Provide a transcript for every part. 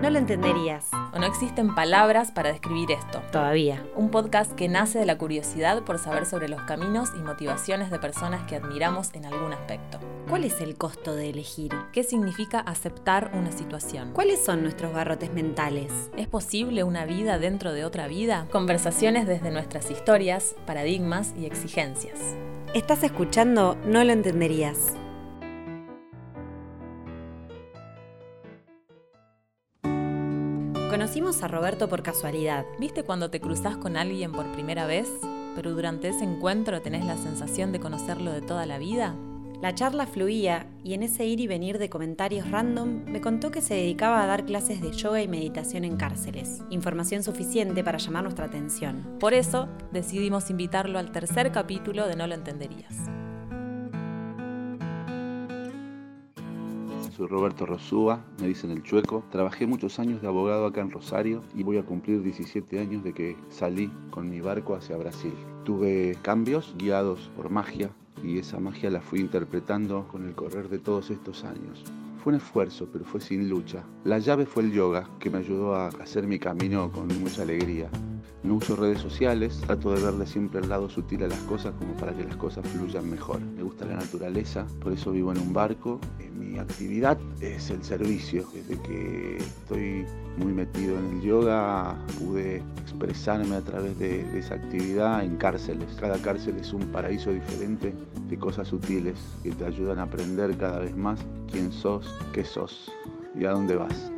No lo entenderías. O no existen palabras para describir esto. Todavía. Un podcast que nace de la curiosidad por saber sobre los caminos y motivaciones de personas que admiramos en algún aspecto. ¿Cuál es el costo de elegir? ¿Qué significa aceptar una situación? ¿Cuáles son nuestros garrotes mentales? ¿Es posible una vida dentro de otra vida? Conversaciones desde nuestras historias, paradigmas y exigencias. Estás escuchando No lo entenderías. Conocimos a Roberto por casualidad. ¿Viste cuando te cruzas con alguien por primera vez, pero durante ese encuentro tenés la sensación de conocerlo de toda la vida? La charla fluía y en ese ir y venir de comentarios random me contó que se dedicaba a dar clases de yoga y meditación en cárceles, información suficiente para llamar nuestra atención. Por eso decidimos invitarlo al tercer capítulo de No lo entenderías. Soy Roberto Rosúa, me dicen el chueco. Trabajé muchos años de abogado acá en Rosario y voy a cumplir 17 años de que salí con mi barco hacia Brasil. Tuve cambios guiados por magia y esa magia la fui interpretando con el correr de todos estos años. Fue un esfuerzo, pero fue sin lucha. La llave fue el yoga, que me ayudó a hacer mi camino con mucha alegría. No uso redes sociales, trato de verle siempre el lado sutil a las cosas como para que las cosas fluyan mejor. Me gusta la naturaleza, por eso vivo en un barco. Eh, mi actividad es el servicio. Desde que estoy muy metido en el yoga pude expresarme a través de, esa actividad en cárceles. Cada cárcel es un paraíso diferente de cosas sutiles que te ayudan a aprender cada vez más quién sos, qué sos y a dónde vas.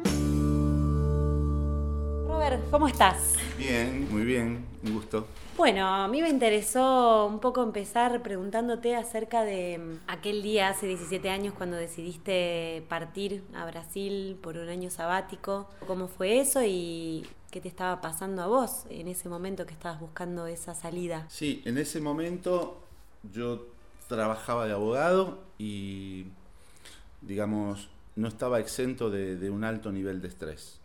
¿Cómo estás? Bien, muy bien, un gusto. Bueno, a mí me interesó un poco empezar preguntándote acerca de mm, aquel día hace 17 años cuando decidiste partir a Brasil por un año sabático. ¿Cómo fue eso y qué te estaba pasando a vos en ese momento que estabas buscando esa salida? Sí, en ese momento yo trabajaba de abogado y, digamos, no estaba exento de, de un alto nivel de estrés.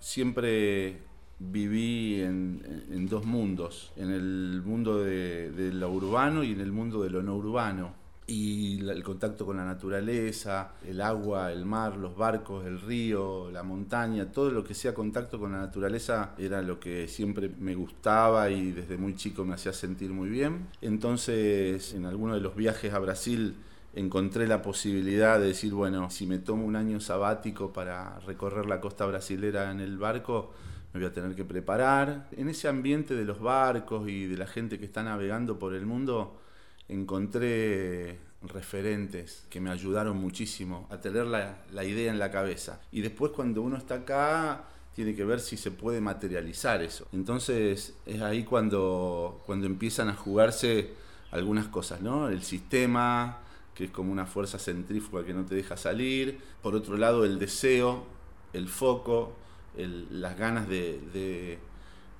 Siempre viví en, dos mundos, en el mundo de, de, lo urbano y en el mundo de lo no urbano. Y el contacto con la naturaleza, el agua, el mar, los barcos, el río, la montaña, todo lo que sea contacto con la naturaleza era lo que siempre me gustaba y desde muy chico me hacía sentir muy bien. Entonces, en alguno de los viajes a Brasil, encontré la posibilidad de decir, bueno, si me tomo un año sabático para recorrer la costa brasilera en el barco, me voy a tener que preparar. En ese ambiente de los barcos y de la gente que está navegando por el mundo, encontré referentes que me ayudaron muchísimo a tener la, la, idea en la cabeza. Y después cuando uno está acá, tiene que ver si se puede materializar eso. Entonces es ahí cuando, cuando empiezan a jugarse algunas cosas, ¿no? El sistema, que es como una fuerza centrífuga que no te deja salir. Por otro lado, el deseo, el foco, el, las ganas de, de,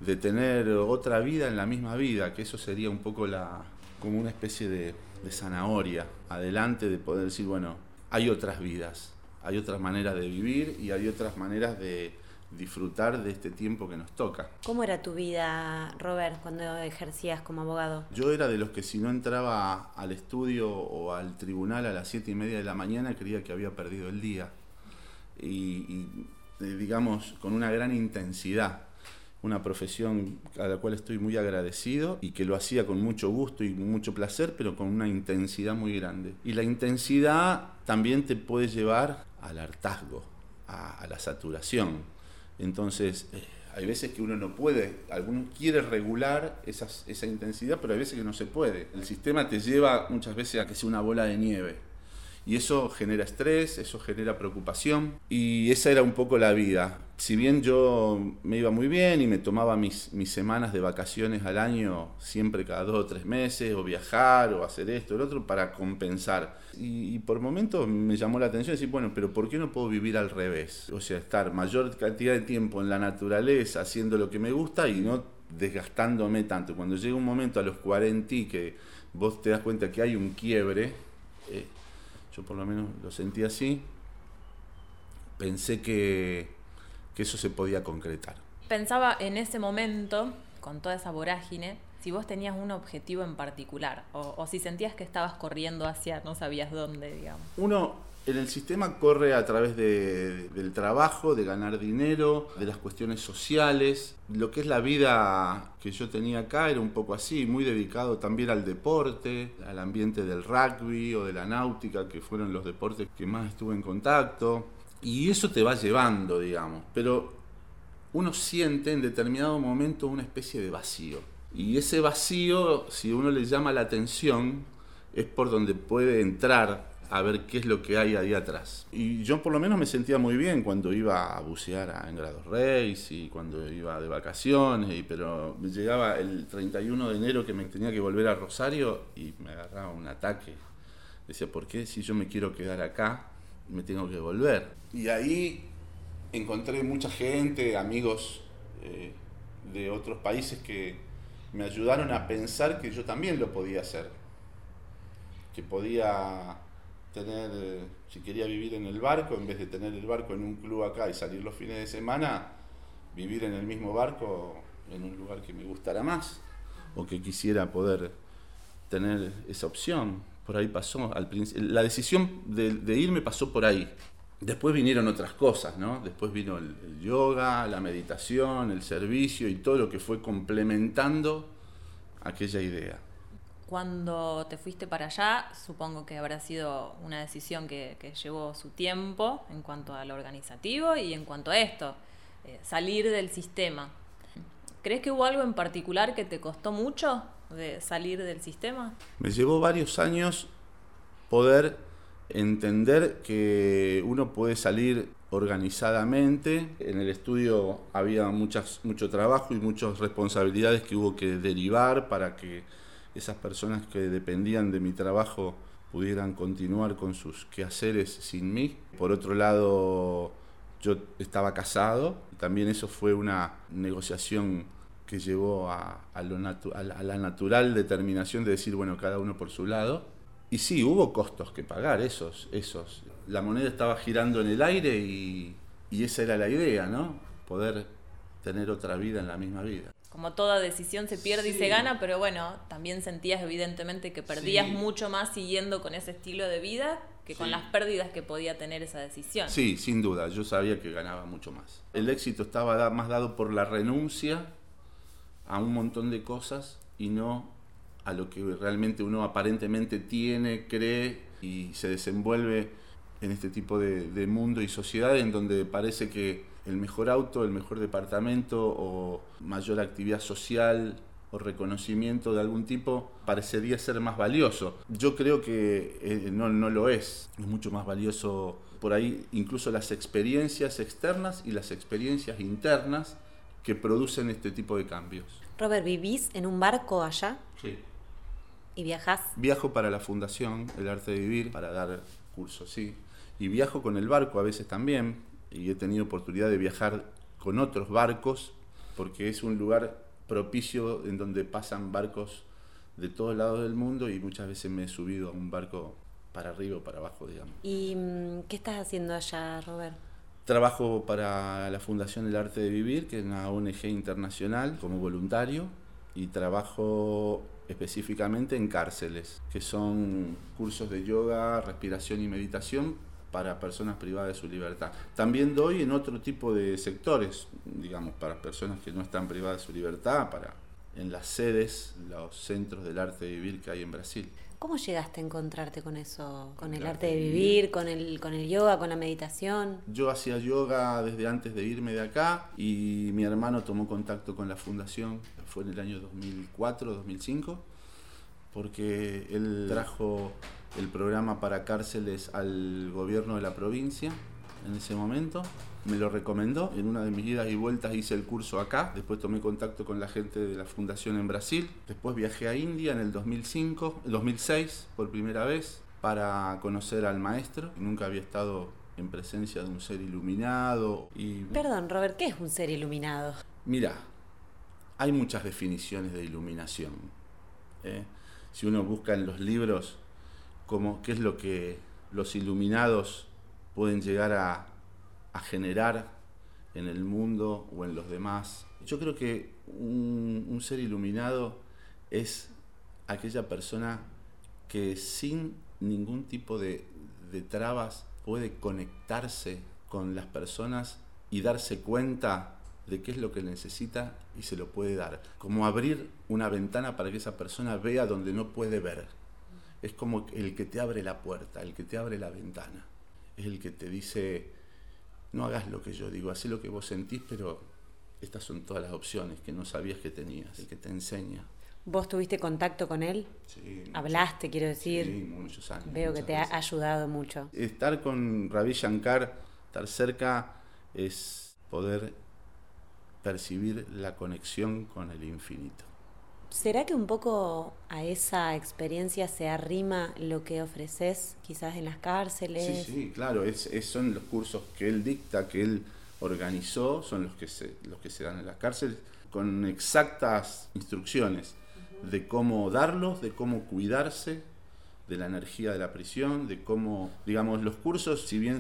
de, tener otra vida en la misma vida, que eso sería un poco la, como una especie de, de zanahoria adelante de poder decir, bueno, hay otras vidas, hay otras maneras de vivir y hay otras maneras de disfrutar de este tiempo que nos toca. ¿Cómo era tu vida, Robert, cuando ejercías como abogado? Yo era de los que si no entraba al estudio o al tribunal a las siete y media de la mañana creía que había perdido el día. Y, y digamos, con una gran intensidad. Una profesión a la cual estoy muy agradecido y que lo hacía con mucho gusto y mucho placer, pero con una intensidad muy grande. Y la intensidad también te puede llevar al hartazgo, a, la saturación. Entonces, eh, hay veces que uno no puede, alguno quiere regular esas, esa intensidad, pero hay veces que no se puede. El sistema te lleva muchas veces a que sea una bola de nieve. Y eso genera estrés, eso genera preocupación. Y esa era un poco la vida. Si bien yo me iba muy bien y me tomaba mis, mis semanas de vacaciones al año, siempre cada dos o tres meses, o viajar, o hacer esto, o lo otro, para compensar. Y, por momentos me llamó la atención decir, bueno, pero ¿por qué no puedo vivir al revés? O sea, estar mayor cantidad de tiempo en la naturaleza, haciendo lo que me gusta y no desgastándome tanto. Cuando llega un momento a los 40 y que vos te das cuenta que hay un quiebre, eh, yo por lo menos lo sentí así, pensé que, que, eso se podía concretar. Pensaba en ese momento, con toda esa vorágine, si vos tenías un objetivo en particular o, o si sentías que estabas corriendo hacia no sabías dónde, digamos. Uno En el sistema corre a través de- del trabajo, de ganar dinero, de las cuestiones sociales. Lo que es la vida que yo tenía acá era un poco así, muy dedicado también al deporte, al ambiente del rugby o de la náutica, que fueron los deportes que más estuve en contacto. Y eso te va llevando, digamos. Pero uno siente en determinado momento una especie de vacío. Y ese vacío, si uno le llama la atención, es por donde puede entrar a ver qué es lo que hay ahí atrás. Y yo por lo menos me sentía muy bien cuando iba a bucear a Engrados Reis y cuando iba de vacaciones, y, pero llegaba el 31 de enero que me tenía que volver a Rosario y me agarraba un ataque. Decía, ¿por qué si yo me quiero quedar acá me tengo que volver? Y ahí encontré mucha gente, amigos eh, de otros países que me ayudaron a pensar que yo también lo podía hacer. Que podía tener, eh, si quería vivir en el barco, en vez de tener el barco en un club acá y salir los fines de semana, vivir en el mismo barco en un lugar que me gustara más o que quisiera poder tener esa opción. Por ahí pasó, al la decisión de, de irme pasó por ahí. Después vinieron otras cosas, ¿no? Después vino el, el yoga, la meditación, el servicio y todo lo que fue complementando aquella idea. Cuando te fuiste para allá, supongo que habrá sido una decisión que, llevó su tiempo en cuanto a lo organizativo y en cuanto a esto, eh, salir del sistema. ¿Crees que hubo algo en particular que te costó mucho de salir del sistema? Me llevó varios años poder entender que uno puede salir organizadamente. En el estudio había mucho trabajo y muchas responsabilidades que hubo que derivar para que esas personas que dependían de mi trabajo pudieran continuar con sus quehaceres sin mí. Por otro lado, yo estaba casado también eso fue una negociación que llevó a, a la natural determinación de decir, bueno, cada uno por su lado. Y sí, hubo costos que pagar, esos, esos. La moneda estaba girando en el aire y, y esa era la idea, ¿no? Poder tener otra vida en la misma vida. Como toda decisión se pierde y se gana, pero bueno, también sentías evidentemente que perdías Sí. mucho más siguiendo con ese estilo de vida que con las pérdidas que podía tener esa decisión. Sí, sin duda, yo sabía que ganaba mucho más. El éxito estaba más dado por la renuncia a un montón de cosas y no a lo que realmente uno aparentemente tiene, cree y se desenvuelve en este tipo de, de mundo y sociedad en donde parece que el mejor auto, el mejor departamento o mayor actividad social o reconocimiento de algún tipo parecería ser más valioso. Yo creo que eh, no, no lo es. Es mucho más valioso por ahí incluso las experiencias externas y las experiencias internas que producen este tipo de cambios. Robert, ¿vivís en un barco allá Sí. y viajás? Viajo para la Fundación El Arte de Vivir para dar cursos, sí. Y viajo con el barco a veces también. Y he tenido oportunidad de viajar con otros barcos porque es un lugar propicio en donde pasan barcos de todos lados del mundo y muchas veces me he subido a un barco para arriba o para abajo, digamos. ¿Y mm, qué estás haciendo allá, Robert? Trabajo para la Fundación El Arte de Vivir, que es una ONG internacional, como voluntario, y trabajo específicamente en cárceles, que son cursos de yoga, respiración y meditación para personas privadas de su libertad. También doy en otro tipo de sectores, digamos, para personas que no están privadas de su libertad, para en las sedes, los centros del arte de vivir que hay en Brasil. ¿Cómo llegaste a encontrarte con eso? ¿Con el El arte arte de de vivir, con el, con el yoga, con la meditación? Yo hacía yoga desde antes de irme de acá y mi hermano tomó contacto con la fundación, fue en el año 2004, 2005, porque él trajo el programa para cárceles al gobierno de la provincia en ese momento. Me lo recomendó, en una de mis idas y vueltas hice el curso acá, después tomé contacto con la gente de la fundación en Brasil, después viajé a India en el 2005, 2006 por primera vez para conocer al maestro, nunca había estado en presencia de un ser iluminado y Perdón, Robert, ¿qué es un ser iluminado? Mira, hay muchas definiciones de iluminación. ¿eh? Si uno busca en los libros como qué es lo que los iluminados pueden llegar a, generar en el mundo o en los demás, yo creo que un, un ser iluminado es aquella persona que sin ningún tipo de, de trabas puede conectarse con las personas y darse cuenta de qué es lo que necesita y se lo puede dar. Como abrir una ventana para que esa persona vea donde no puede ver. Es como el que te abre la puerta, el que te abre la ventana. Es el que te dice, no hagas lo que yo digo, haz lo que vos sentís, pero estas son todas las opciones que no sabías que tenías, el que te enseña. ¿Vos tuviste contacto con él? Sí, ¿Hablaste, quiero decir? Sí, muchos años. Veo que te ha ayudado mucho. Estar con Ravi Shankar, estar cerca, es poder percibir la conexión con el infinito. ¿Será que un poco a esa experiencia se arrima lo que ofreces quizás en las cárceles? Sí, sí, claro, es, es- son los cursos que él dicta, que él organizó, son los que se, los que se dan en la cárcel, con exactas instrucciones de cómo darlos, de cómo cuidarse de la energía de la prisión, de cómo, digamos, los cursos, si bien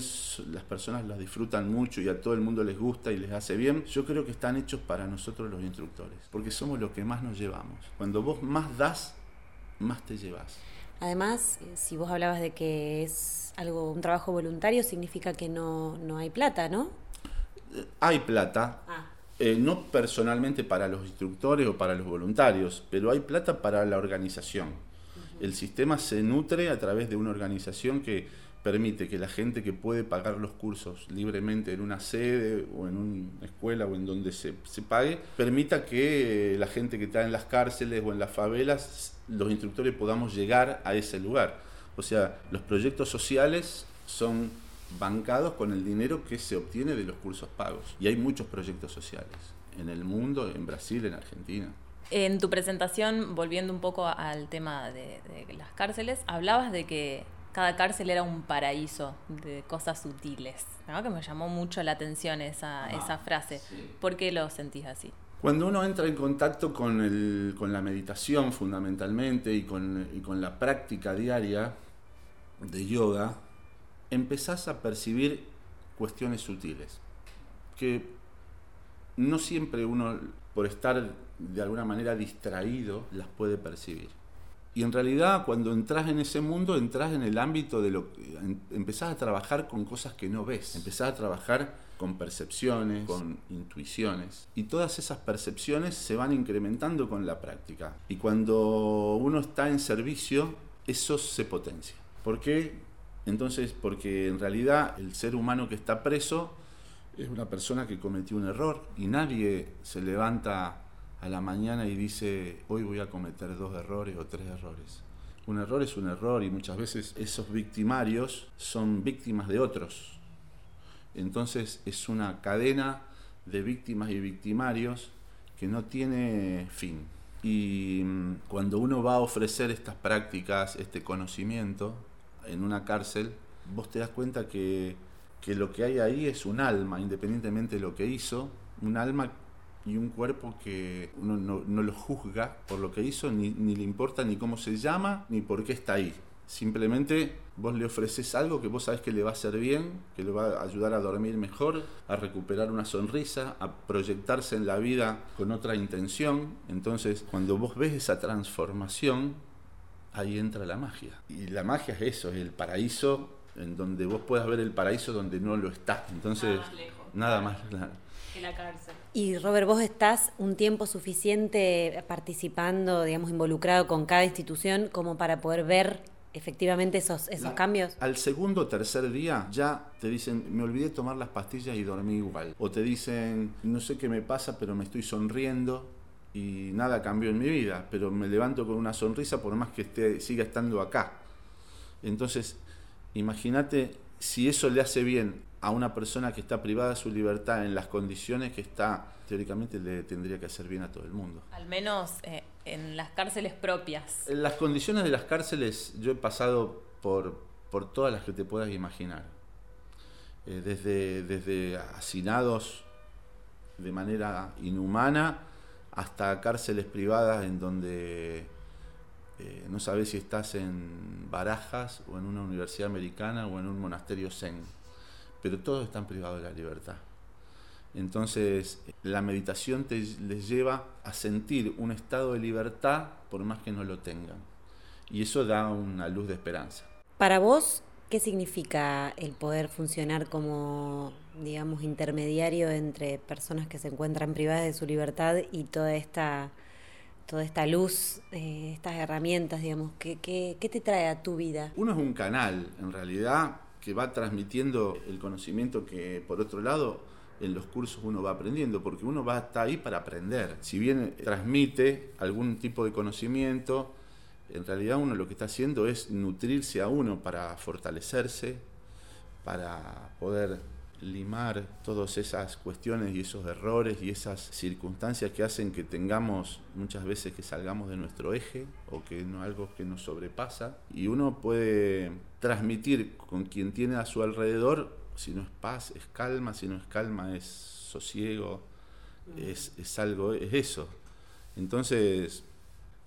las personas los disfrutan mucho y a todo el mundo les gusta y les hace bien, yo creo que están hechos para nosotros los instructores, porque somos los que más nos llevamos. Cuando vos más das, más te llevas. Además, eh, si vos hablabas de que es algo, un trabajo voluntario, significa que no, no hay plata, ¿no? Eh, Hay plata, Ah. Eh, no personalmente para los instructores o para los voluntarios, pero hay plata para la organización. El sistema se nutre a través de una organización que permite que la gente que puede pagar los cursos libremente en una sede o en una escuela o en donde se, pague, permita que eh, la gente que está en las cárceles o en las favelas, los instructores podamos llegar a ese lugar. O sea, los proyectos sociales son bancados con el dinero que se obtiene de los cursos pagos. Y hay muchos proyectos sociales en el mundo, en Brasil, en Argentina. En tu presentación, volviendo un poco al tema de, de las cárceles, hablabas de que cada cárcel era un paraíso de cosas sutiles, ¿no? que me llamó mucho la atención esa, Ah, esa frase. sí. ¿Por qué lo sentís así? Cuando uno entra en contacto con, el- con la meditación fundamentalmente y con, y con la práctica diaria de yoga, empezás a percibir cuestiones sutiles, que no siempre uno, por estar de alguna manera distraído, las puede percibir. Y en realidad cuando entras en ese mundo, entras en el ámbito de lo que em- empezás a trabajar con cosas que no ves, empezás a trabajar con percepciones, con intuiciones. Y todas esas percepciones se van incrementando con la práctica. Y cuando uno está en servicio, eso se potencia. ¿Por qué? Entonces, porque en realidad el ser humano que está preso es una persona que cometió un error y nadie se levanta a la mañana y dice, hoy voy a cometer dos errores o tres errores. Un error es un error y muchas veces esos victimarios son víctimas de otros. Entonces es una cadena de víctimas y victimarios que no tiene fin. Y mm, cuando uno va a ofrecer estas prácticas, este conocimiento en una cárcel, vos te das cuenta que, que lo que hay ahí es un alma, independientemente de lo que hizo, un alma y un cuerpo que uno no, no lo juzga por lo que hizo, ni, ni le importa ni cómo se llama, ni por qué está ahí. Simplemente vos le ofreces algo que vos sabés que le va a hacer bien, que le va a ayudar a dormir mejor, a recuperar una sonrisa, a proyectarse en la vida con otra intención. Entonces, cuando vos ves esa transformación, ahí entra la magia. Y la magia es eso, es el paraíso en donde vos puedas ver el paraíso donde no lo está. Entonces, Nada más lejos. nada más. En la cárcel. Y Robert, vos estás un tiempo suficiente participando, digamos, involucrado con cada institución como para poder ver efectivamente esos, esos La- cambios. Al segundo o tercer día ya te dicen, me olvidé tomar las pastillas y dormí igual. O te dicen, no sé qué me pasa, pero me estoy sonriendo y nada cambió en mi vida, pero me levanto con una sonrisa por más que esté, siga estando acá. Entonces, imagínate si eso le hace bien a una persona que está privada de su libertad en las condiciones que está, teóricamente le tendría que hacer bien a todo el mundo. Al menos eh, en las cárceles propias. En las condiciones de las cárceles yo he pasado por, por todas las que te puedas imaginar. Eh, desde, desde hacinados de manera inhumana hasta cárceles privadas en donde eh, no sabes si estás en Barajas o en una universidad americana o en un monasterio zen, pero todos están privados de la libertad. Entonces, la meditación te les lleva a sentir un estado de libertad por más que no lo tengan. Y eso da una luz de esperanza. Para vos, ¿Qué significa el poder funcionar como, digamos, intermediario entre personas que se encuentran privadas de su libertad y toda esta, toda esta luz, eh, estas herramientas, digamos? ¿qué, ¿Qué, qué, te trae a tu vida? Uno es un canal, en realidad, que va transmitiendo el conocimiento que, por otro lado, en los cursos uno va aprendiendo, porque uno va a estar ahí para aprender. Si bien transmite algún tipo de conocimiento, en realidad uno lo que está haciendo es nutrirse a uno para fortalecerse, para poder limar todas esas cuestiones y esos errores y esas circunstancias que hacen que tengamos muchas veces que salgamos de nuestro eje o que no algo que nos sobrepasa. Y uno puede transmitir con quien tiene a su alrededor si no es paz es calma si no es calma es sosiego es, es algo es eso. Entonces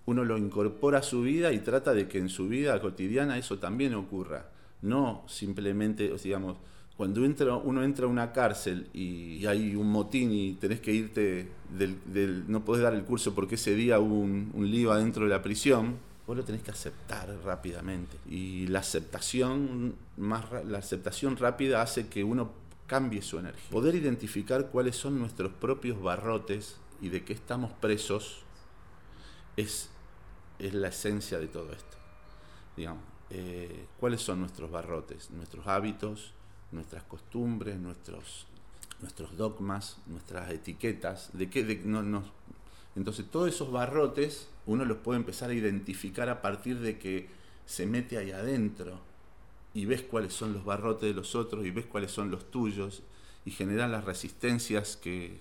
uno lo incorpora a su vida y trata de que en su vida cotidiana eso también ocurra. No simplemente, digamos, cuando entra, uno entra a una cárcel y hay un motín y tenés que irte, del, no podés dar el curso porque ese día un, un lío adentro de la prisión, vos lo tenés que aceptar rápidamente. Y la aceptación, más, la aceptación rápida hace que uno cambie su energía. Poder identificar cuáles son nuestros propios barrotes y de qué estamos presos es es la esencia de todo esto. Digamos, eh, ¿cuáles son nuestros barrotes? Nuestros hábitos, nuestras costumbres, nuestros, nuestros dogmas, nuestras etiquetas. ¿De qué? no, Entonces, todos esos barrotes uno los puede empezar a identificar a partir de que se mete ahí adentro y ves cuáles son los barrotes de los otros y ves cuáles son los tuyos y generan las resistencias que,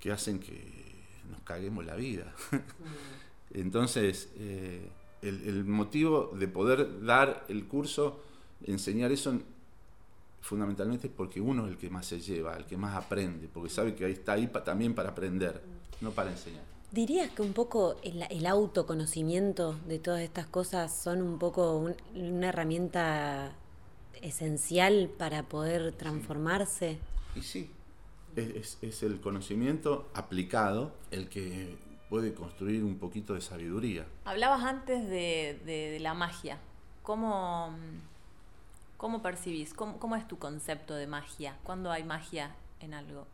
que hacen que nos caguemos la vida. Entonces, eh, el, motivo de poder dar el curso, enseñar eso, fundamentalmente es porque uno es el que más se lleva, el que más aprende, porque sabe que ahí está ahí también para aprender, no para enseñar. ¿Dirías que un poco el, autoconocimiento de todas estas cosas son un poco una herramienta esencial para poder transformarse? Y sí, es, es, el conocimiento aplicado el que puede construir un poquito de sabiduría. Hablabas antes de, la magia. ¿Cómo, cómo percibís? ¿Cómo, es tu concepto de magia? ¿Cuándo hay magia en algo?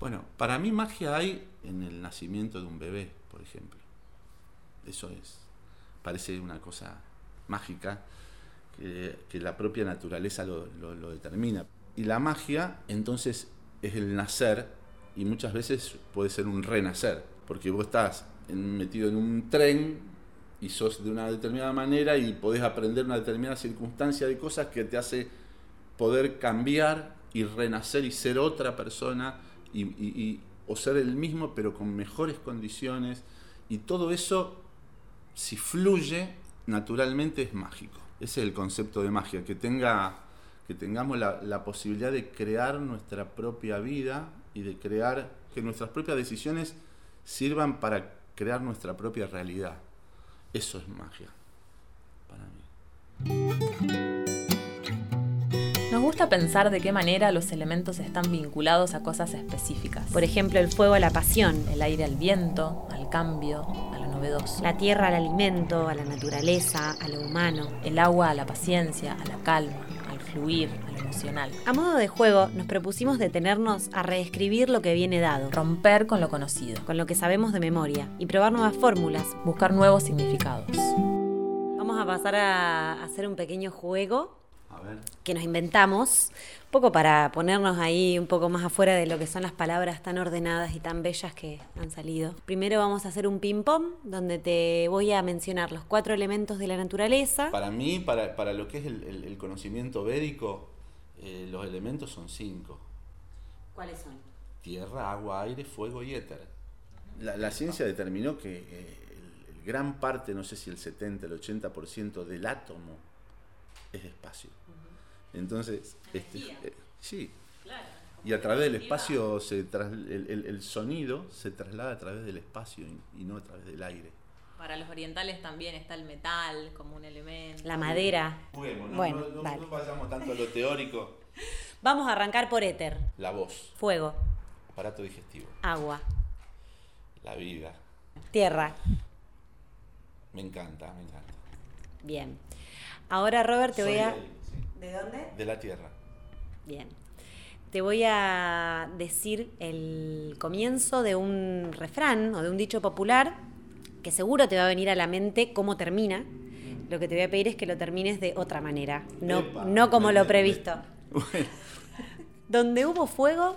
Bueno, para mí magia hay en el nacimiento de un bebé, por ejemplo. Eso es, parece una cosa mágica que, la propia naturaleza lo, lo determina. Y la magia, entonces, es el nacer y muchas veces puede ser un renacer porque vos estás metido en un tren y sos de una determinada manera y podés aprender una determinada circunstancia de cosas que te hace poder cambiar y renacer y ser otra persona y, o ser el mismo pero con mejores condiciones y todo eso si fluye naturalmente es mágico ese es el concepto de magia que tenga que tengamos la, la posibilidad de crear nuestra propia vida y de crear que nuestras propias decisiones sirvan para crear nuestra propia realidad. Eso es magia para mí. Nos gusta pensar de qué manera los elementos están vinculados a cosas específicas. Por ejemplo, el fuego a la pasión, el aire al viento, al cambio, a lo novedoso. La tierra al alimento, a la naturaleza, a lo humano. El agua a la paciencia, a la calma, fluir, emocional. A modo de juego, nos propusimos detenernos a reescribir lo que viene dado, romper con lo conocido, con lo que sabemos de memoria. Y probar nuevas fórmulas, buscar nuevos significados. Vamos a pasar a hacer un pequeño juego que nos inventamos, un poco para ponernos ahí un poco más afuera de lo que son las palabras tan ordenadas y tan bellas que han salido. Primero vamos a hacer un ping-pong, donde te voy a mencionar los cuatro elementos de la naturaleza. Para mí, para, para lo que es el, el, conocimiento védico, eh, los elementos son cinco. ¿Cuáles son? Tierra, agua, aire, fuego y éter. La, la ciencia determinó que eh, el, gran parte, no sé si el 70, el 80% del átomo es espacio. Entonces, este, eh, sí. Y a través del espacio, se el, el, sonido se traslada a través del espacio y, no a través del aire. Para los orientales también está el metal como un elemento. La madera. Bueno, no, no, vayamos tanto a lo teórico. Vamos a arrancar por éter. La voz. Fuego. Aparato digestivo. Agua. La vida. Tierra. Me encanta, me encanta. Bien. Ahora, Robert, te voy a ¿De dónde? De la tierra. Bien. Te voy a decir el comienzo de un refrán o de un dicho popular que seguro te va a venir a la mente cómo termina. Lo que te voy a pedir es que lo termines de otra manera, no, Epa. no como lo previsto. Bueno, Donde hubo fuego,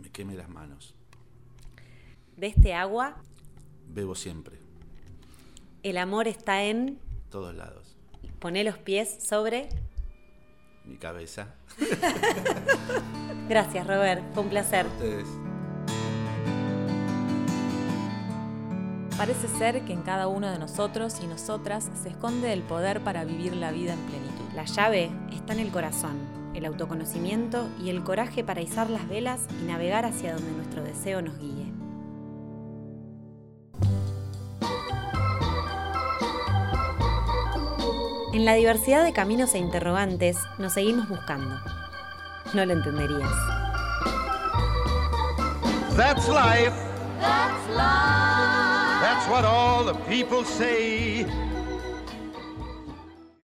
me quemé las manos. de este agua, Bebo siempre, el amor está en todos lados. poner los pies sobre. Mi cabeza. Gracias, Robert. Fue un placer. Ustedes. Parece ser que en cada uno de nosotros y nosotras se esconde el poder para vivir la vida en plenitud. La llave está en el corazón, el autoconocimiento y el coraje para izar las velas y navegar hacia donde nuestro deseo nos guíe. En la diversidad de caminos e interrogantes nos seguimos buscando. No lo entenderías. That's life. That's life. That's what all the people say.